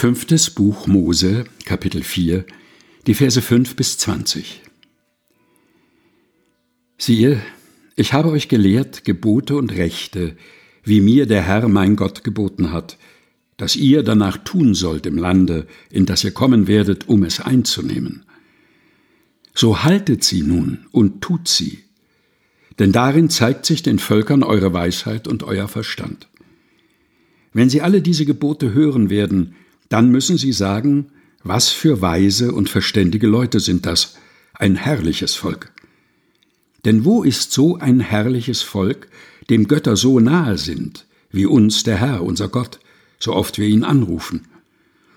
Fünftes Buch Mose, Kapitel 4, die Verse 5 bis 20. Siehe, ich habe euch gelehrt Gebote und Rechte, wie mir der Herr mein Gott geboten hat, dass ihr danach tun sollt im Lande, in das ihr kommen werdet, um es einzunehmen. So haltet sie nun und tut sie, denn darin zeigt sich den Völkern eure Weisheit und euer Verstand. Wenn sie alle diese Gebote hören werden, dann müssen sie sagen, was für weise und verständige Leute sind das, ein herrliches Volk. Denn wo ist so ein herrliches Volk, dem Götter so nahe sind, wie uns der Herr, unser Gott, so oft wir ihn anrufen?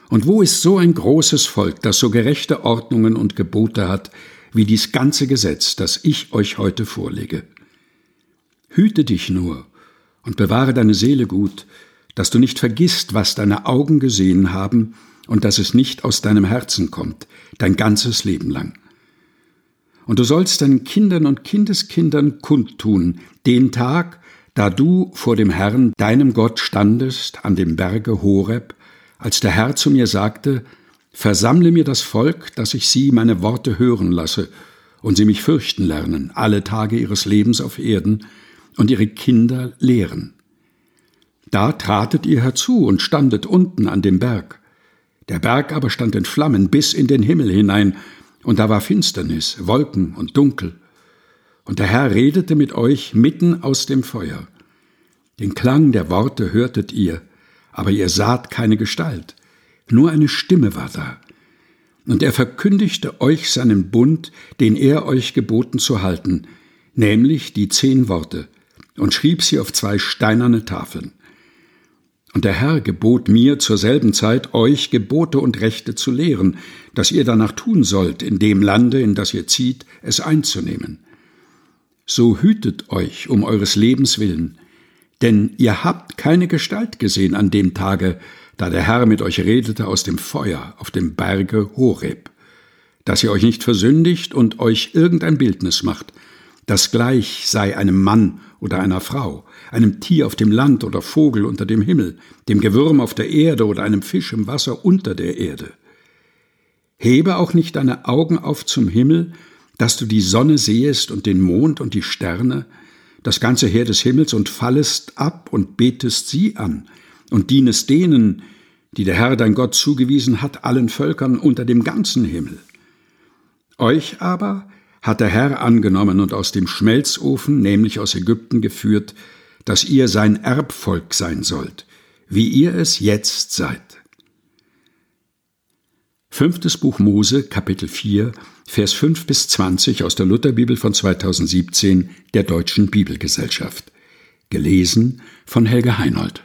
Und wo ist so ein großes Volk, das so gerechte Ordnungen und Gebote hat, wie dies ganze Gesetz, das ich euch heute vorlege? Hüte dich nur und bewahre deine Seele gut, dass du nicht vergisst, was deine Augen gesehen haben und dass es nicht aus deinem Herzen kommt, dein ganzes Leben lang. Und du sollst deinen Kindern und Kindeskindern kundtun, den Tag, da du vor dem Herrn, deinem Gott, standest an dem Berge Horeb, als der Herr zu mir sagte, Versammle mir das Volk, dass ich sie meine Worte hören lasse und sie mich fürchten lernen, alle Tage ihres Lebens auf Erden, und ihre Kinder lehren. Da tratet ihr herzu und standet unten an dem Berg. Der Berg aber stand in Flammen bis in den Himmel hinein, und da war Finsternis, Wolken und Dunkel. Und der Herr redete mit euch mitten aus dem Feuer. Den Klang der Worte hörtet ihr, aber ihr saht keine Gestalt, nur eine Stimme war da. Und er verkündigte euch seinen Bund, den er euch geboten zu halten, nämlich die zehn Worte, und schrieb sie auf zwei steinerne Tafeln. Und der Herr gebot mir zur selben Zeit, euch Gebote und Rechte zu lehren, dass ihr danach tun sollt, in dem Lande, in das ihr zieht, es einzunehmen. So hütet euch um eures Lebens willen, denn ihr habt keine Gestalt gesehen an dem Tage, da der Herr mit euch redete aus dem Feuer auf dem Berge Horeb, dass ihr euch nicht versündigt und euch irgendein Bildnis macht, das gleich sei einem Mann oder einer Frau, einem Tier auf dem Land oder Vogel unter dem Himmel, dem Gewürm auf der Erde oder einem Fisch im Wasser unter der Erde. Hebe auch nicht deine Augen auf zum Himmel, dass du die Sonne sehest und den Mond und die Sterne, das ganze Heer des Himmels, und fallest ab und betest sie an und dienest denen, die der Herr dein Gott zugewiesen hat, allen Völkern unter dem ganzen Himmel. Euch aber hat der Herr angenommen und aus dem Schmelzofen, nämlich aus Ägypten, geführt, dass ihr sein Erbvolk sein sollt, wie ihr es jetzt seid. Fünftes Buch Mose, Kapitel 4, Vers 5 bis 20 aus der Lutherbibel von 2017 der Deutschen Bibelgesellschaft. Gelesen von Helge Heinold.